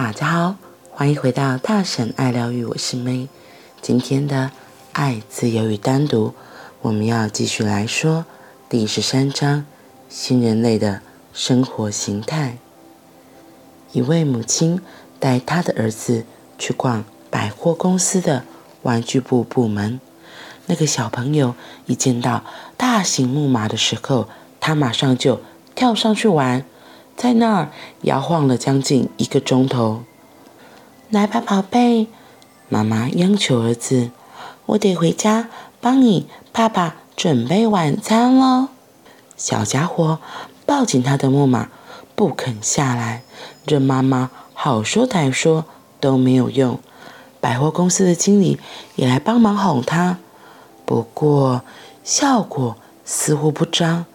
大家好，欢迎回到大婶爱疗愈，我是 May。今天的爱、自由与单独，我们要继续来说第十三章：新人类的生活形态。一位母亲带她的儿子去逛百货公司的玩具部部门。那个小朋友一见到大型木马的时候，他马上就跳上去玩，在那儿摇晃了将近一个钟头。来吧，宝贝，妈妈央求儿子：“我得回家帮你爸爸准备晚餐喽。”小家伙抱紧他的木马，不肯下来，任妈妈好说歹说都没有用。百货公司的经理也来帮忙哄他。不过，效果似乎不彰。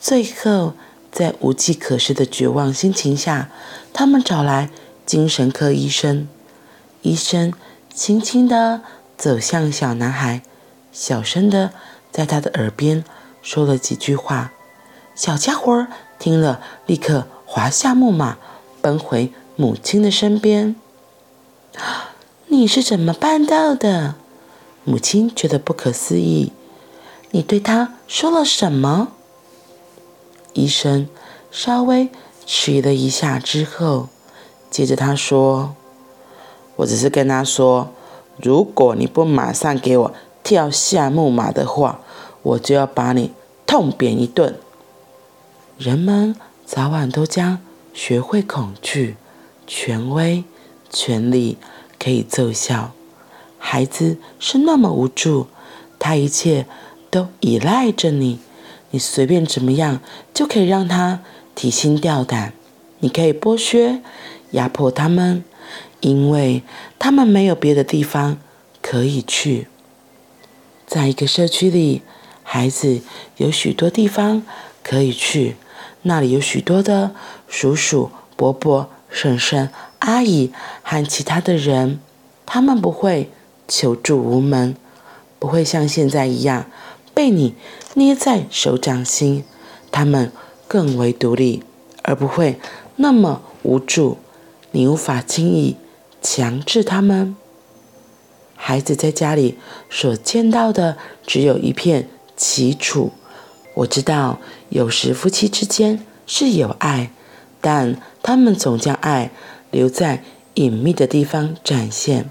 最后，在无计可施的绝望心情下，他们找来精神科医生。医生轻轻地走向小男孩，小声地在他的耳边说了几句话。小家伙听了，立刻滑下木马，奔回母亲的身边。“你是怎么办到的？”母亲觉得不可思议：“你对他说了什么？”医生稍微迟疑了一下之后，接着他说：“我只是跟他说，如果你不马上给我跳下木马的话，我就要把你痛扁一顿。”人们早晚都将学会恐惧，权威、权力可以奏效。孩子是那么无助，他一切都依赖着你，你随便怎么样就可以让他提心吊胆。你可以剥削、压迫他们，因为他们没有别的地方可以去。在一个社区里，孩子有许多地方可以去，那里有许多的叔叔、伯伯、婶婶、阿姨和其他的人，他们不会。求助无门，不会像现在一样被你捏在手掌心。他们更为独立，而不会那么无助。你无法轻易强制他们。孩子在家里所见到的只有一片凄楚。我知道，有时夫妻之间是有爱，但他们总将爱留在隐秘的地方展现。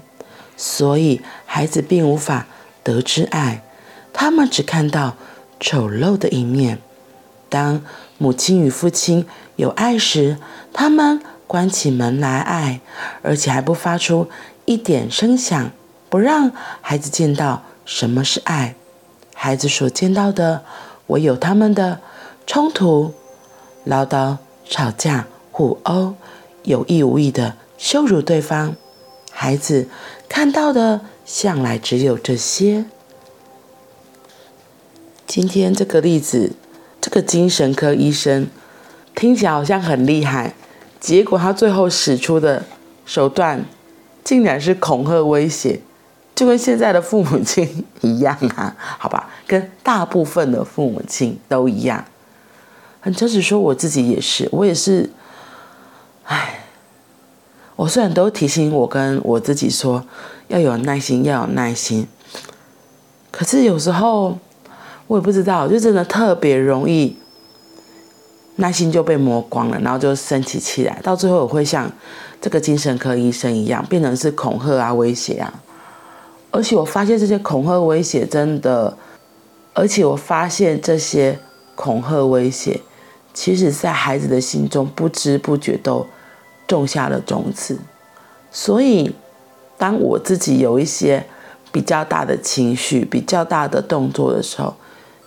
所以，孩子并无法得知爱，他们只看到丑陋的一面。当母亲与父亲有爱时，他们关起门来爱，而且还不发出一点声响，不让孩子见到什么是爱。孩子所见到的，唯有他们的冲突、唠叨、吵架、互殴，有意无意的羞辱对方。孩子看到的向来只有这些。今天这个例子，这个精神科医生听起来好像很厉害，结果他最后使出的手段竟然是恐吓威胁，就跟现在的父母亲一样啊，好吧，跟大部分的父母亲都一样。很诚实说，我自己也是，我也是，唉。我虽然都提醒我跟我自己说要有耐心，要有耐心，可是有时候我也不知道，就真的特别容易耐心就被磨光了，然后就生起气来，到最后我会像这个精神科医生一样，变成是恐吓啊、威胁啊。而且我发现这些恐吓威胁真的，而且我发现这些恐吓威胁，其实在孩子的心中不知不觉都。种下了种子，所以当我自己有一些比较大的情绪、比较大的动作的时候，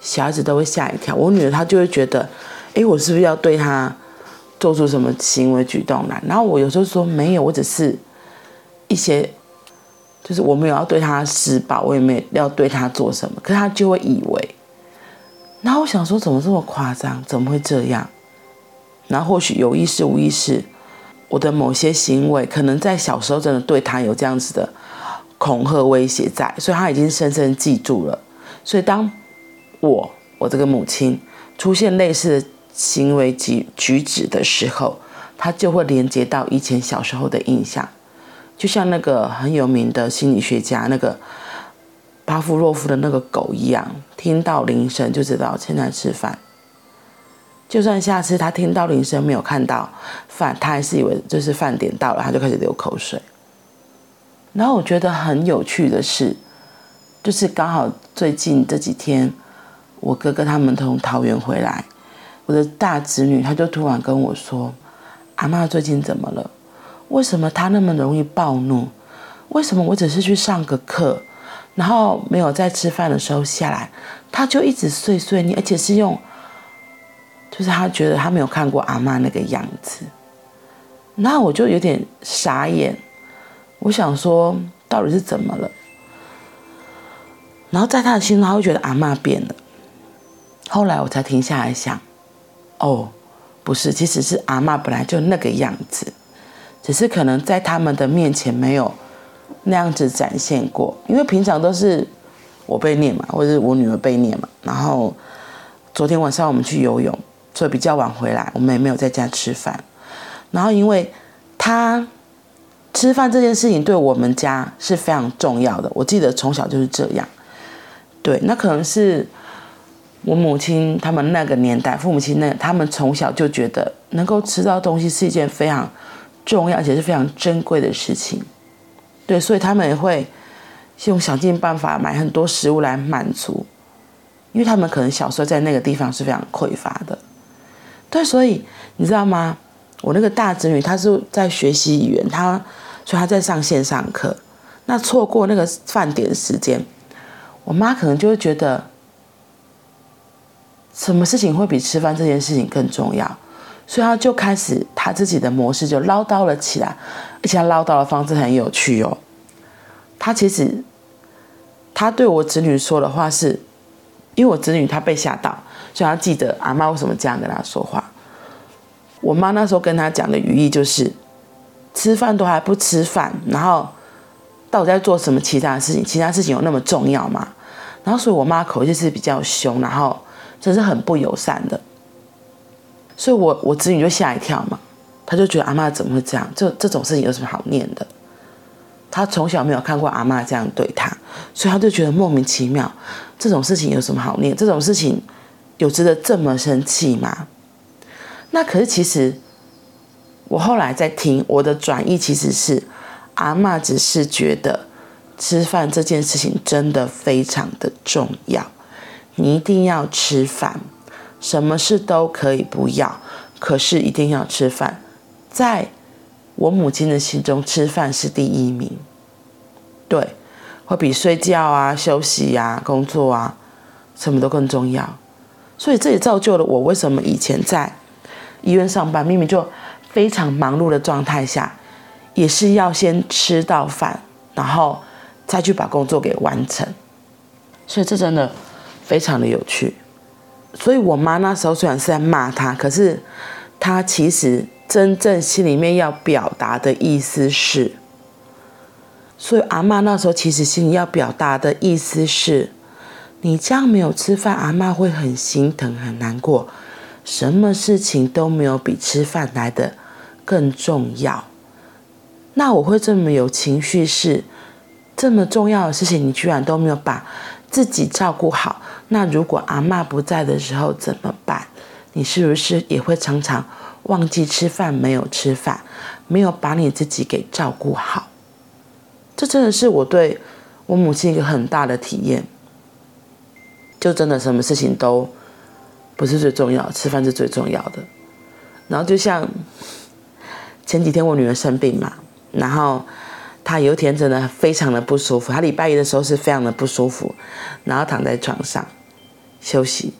小孩子都会吓一跳。我女儿她就会觉得，诶，我是不是要对她做出什么行为举动来？然后我有时候说没有，我只是一些，就是我没有要对她施暴，我也没有要对她做什么，可是她就会以为。然后我想说，怎么这么夸张？怎么会这样？然后或许有意识、无意识。我的某些行为，可能在小时候真的对他有这样子的恐吓威胁在，所以他已经深深记住了。所以当我我这个母亲出现类似的行为及举止的时候，他就会连接到以前小时候的印象，就像那个很有名的心理学家那个巴夫洛夫的那个狗一样，听到铃声就知道现在吃饭。就算下次他听到铃声没有看到饭，他还是以为就是饭点到了，他就开始流口水。然后我觉得很有趣的是，就是刚好最近这几天，我哥哥他们从桃园回来，我的大侄女她就突然跟我说：“阿嬷最近怎么了？为什么她那么容易暴怒？为什么我只是去上个课，然后没有在吃饭的时候下来，她就一直碎碎念，而且是用。”就是他觉得他没有看过阿嬷那个样子，那我就有点傻眼。我想说，到底是怎么了？然后在他的心中，他会觉得阿嬷变了。后来我才停下来想，哦，不是，其实是阿嬷本来就那个样子，只是可能在他们的面前没有那样子展现过，因为平常都是我被念嘛，或者是我女儿被念嘛。然后昨天晚上我们去游泳。所以比较晚回来，我们也没有在家吃饭。然后，因为他吃饭这件事情对我们家是非常重要的。我记得从小就是这样。对，那可能是我母亲他们那个年代，父母亲那他们从小就觉得能够吃到东西是一件非常重要而且是非常珍贵的事情。对，所以他们也会用想尽办法买很多食物来满足，因为他们可能小时候在那个地方是非常匮乏的。对，所以你知道吗？我那个大侄女她是在学习语言，她所以她在上线上课，那错过那个饭点时间，我妈可能就会觉得，什么事情会比吃饭这件事情更重要？所以他就开始他自己的模式就唠叨了起来，而且他唠叨的方式很有趣哦。他其实他对我侄女说的话是，因为我侄女她被吓到。所以他记得阿妈为什么这样跟他说话。我妈那时候跟他讲的语义就是，吃饭都还不吃饭，然后到底在做什么其他的事情？其他事情有那么重要吗？然后所以我妈口气是比较凶，然后真是很不友善的。所以我我侄女就吓一跳嘛，她就觉得阿妈怎么会这样？这这种事情有什么好念的？她从小没有看过阿妈这样对她，所以她就觉得莫名其妙。这种事情有什么好念？这种事情。有值得这么生气吗？那可是其实，我后来在听我的转译，其实是阿嬷只是觉得吃饭这件事情真的非常的重要，你一定要吃饭，什么事都可以不要，可是一定要吃饭。在我母亲的心中，吃饭是第一名，对，会比睡觉啊、休息啊、工作啊什么都更重要。所以这也造就了我为什么以前在医院上班，明明就非常忙碌的状态下，也是要先吃到饭，然后再去把工作给完成。所以这真的非常的有趣。所以我妈那时候虽然是在骂他，可是她其实真正心里面要表达的意思是，所以阿嬷那时候其实心里要表达的意思是。你这样没有吃饭，阿嬷会很心疼、很难过。什么事情都没有比吃饭来的更重要。那我会这么有情绪，是这么重要的事情，你居然都没有把自己照顾好。那如果阿嬷不在的时候怎么办？你是不是也会常常忘记吃饭，没有吃饭，没有把你自己给照顾好？这真的是我对我母亲一个很大的体验。就真的什么事情都不是最重要，吃饭是最重要的。然后就像前几天我女儿生病嘛，然后她有一天真的非常的不舒服，她礼拜一的时候是非常的不舒服，然后躺在床上休息，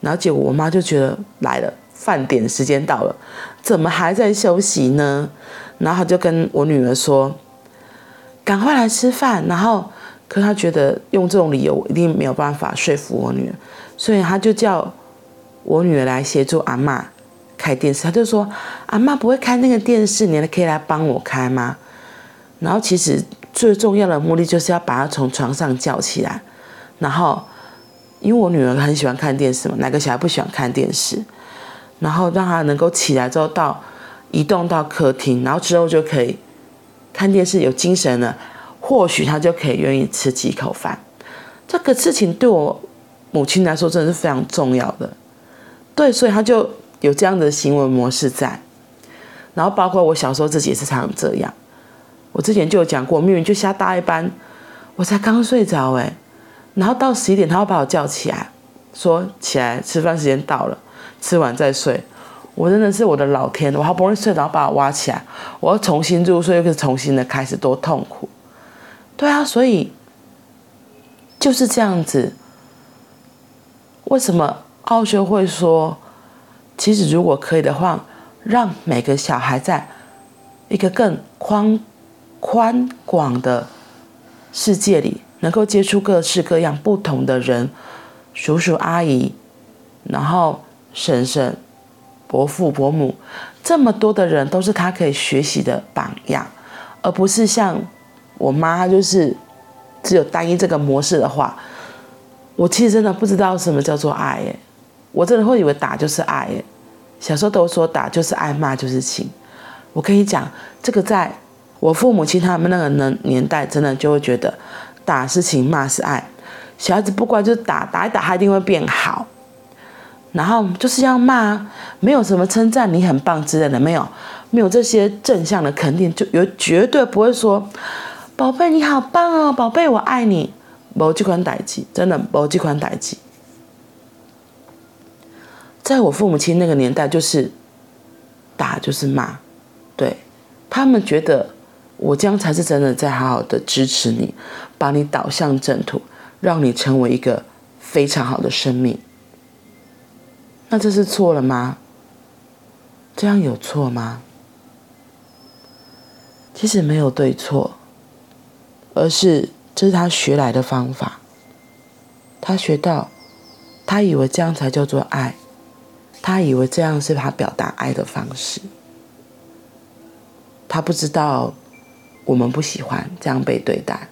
然后结果我妈就觉得来了，饭点时间到了，怎么还在休息呢？然后她就跟我女儿说：“赶快来吃饭。”然后。可是他觉得用这种理由，一定没有办法说服我女儿，所以他就叫我女儿来协助阿嬷开电视。他就说：“阿嬷不会开那个电视，你可以来帮我开吗？”然后其实最重要的目的就是要把他从床上叫起来。然后因为我女儿很喜欢看电视嘛，哪个小孩不喜欢看电视？然后让她能够起来之后到移动到客厅，然后之后就可以看电视，有精神了，或许他就可以愿意吃几口饭。这个事情对我母亲来说真的是非常重要的，对，所以他就有这样的行为模式在。然后包括我小时候自己也是常常这样，我之前就有讲过，明明就下大一班，我才刚睡着哎，然后到十一点他会把我叫起来，说起来吃饭时间到了，吃完再睡。我真的是我的老天，我好不容易睡着，把我挖起来，我要重新入睡，又是重新的开始，多痛苦。对啊，所以就是这样子。为什么奥修会说，其实如果可以的话，让每个小孩在一个更宽宽广的世界里，能够接触各式各样不同的人，叔叔阿姨，然后婶婶。伯父伯母，这么多的人都是他可以学习的榜样，而不是像我妈，就是只有单一这个模式的话，我其实真的不知道什么叫做爱耶，我真的会以为打就是爱耶，小时候都说打就是爱，骂就是情。我跟你讲，这个在我父母亲他们那个年年代，真的就会觉得打是情，骂是爱，小孩子不乖就打，打一打他一定会变好。然后就是要骂，没有什么称赞你很棒之类的，没有，没有这些正向的肯定，就有绝对不会说，宝贝你好棒哦，宝贝我爱你，没这款代志，真的没这款代志。在我父母亲那个年代，就是打就是骂，对，他们觉得我这样才是真的在好好的支持你，把你导向正途，让你成为一个非常好的生命。那这是错了吗？这样有错吗？其实没有对错，而是这是他学来的方法。他学到，他以为这样才叫做爱，他以为这样是他表达爱的方式。他不知道我们不喜欢这样被对待。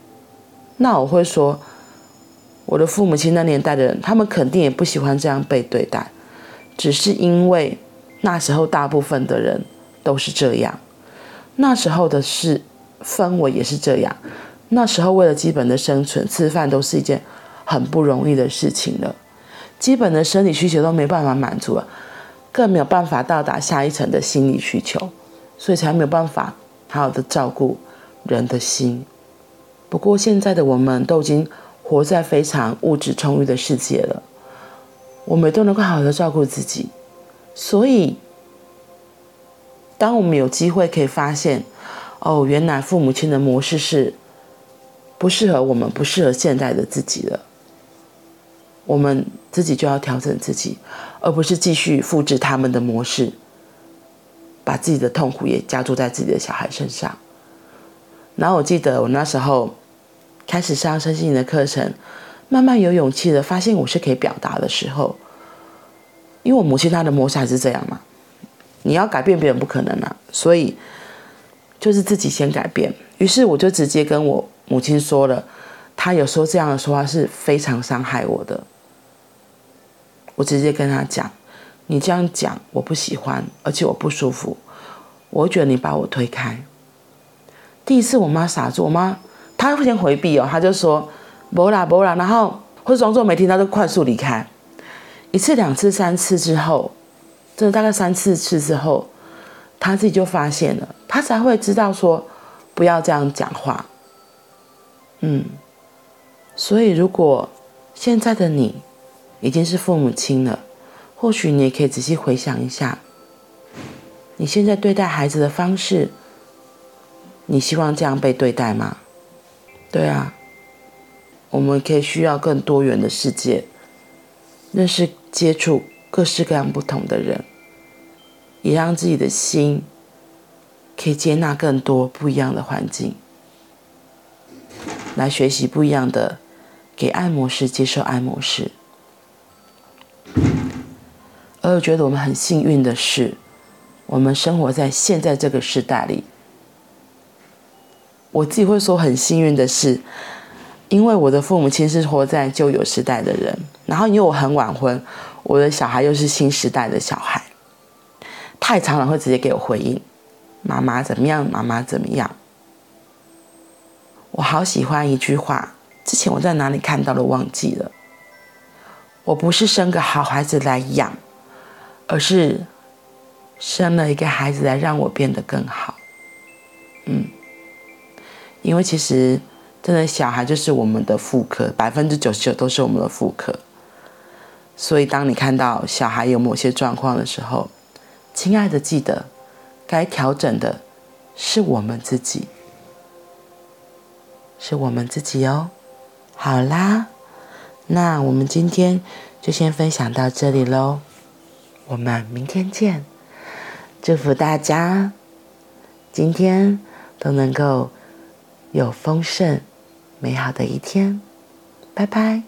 那我会说，我的父母亲那年代的人，他们肯定也不喜欢这样被对待。只是因为那时候大部分的人都是这样，那时候的事氛围也是这样，那时候为了基本的生存，吃饭都是一件很不容易的事情了，基本的生理需求都没办法满足了，更没有办法到达下一层的心理需求，所以才没有办法好好的照顾人的心。不过现在的我们都已经活在非常物质充裕的世界了。我们都能够好好的照顾自己，所以，当我们有机会可以发现，哦，原来父母亲的模式是不适合我们，不适合现在的自己的，我们自己就要调整自己，而不是继续复制他们的模式，把自己的痛苦也加注在自己的小孩身上。然后我记得我那时候开始上身心灵的课程。慢慢有勇气的发现我是可以表达的时候，因为我母亲她的模式还是这样嘛，你要改变别人不可能啊，所以就是自己先改变。于是我就直接跟我母亲说了，她有时候这样的说话是非常伤害我的。我直接跟她讲，你这样讲我不喜欢，而且我不舒服，我觉得你把我推开。第一次我妈傻住，我妈她会先回避哦，她就说。不啦不啦，然后或者装作没听到，就快速离开。一次、两次、三次之后，真的大概三四次之后，他自己就发现了，他才会知道说不要这样讲话。嗯，所以如果现在的你已经是父母亲了，或许你也可以仔细回想一下，你现在对待孩子的方式，你希望这样被对待吗？对啊。我们可以需要更多元的世界，认识、接触各式各样不同的人，也让自己的心可以接纳更多不一样的环境，来学习不一样的给爱模式，接受爱模式。而我觉得我们很幸运的是，我们生活在现在这个时代里。我自己会说很幸运的是。因为我的父母亲是活在旧有时代的人，然后因为我很晚婚，我的小孩又是新时代的小孩，太常常会直接给我回应：“妈妈怎么样？妈妈怎么样？”我好喜欢一句话，之前我在哪里看到了，忘记了。我不是生个好孩子来养，而是生了一个孩子来让我变得更好。嗯，因为其实真的小孩就是我们的副科，百分之九十九都是我们的副科。所以当你看到小孩有某些状况的时候，亲爱的，记得该调整的是我们自己，是我们自己哦。好啦。那我们今天就先分享到这里喽，我们明天见。祝福大家今天都能够有丰盛美好的一天，拜拜。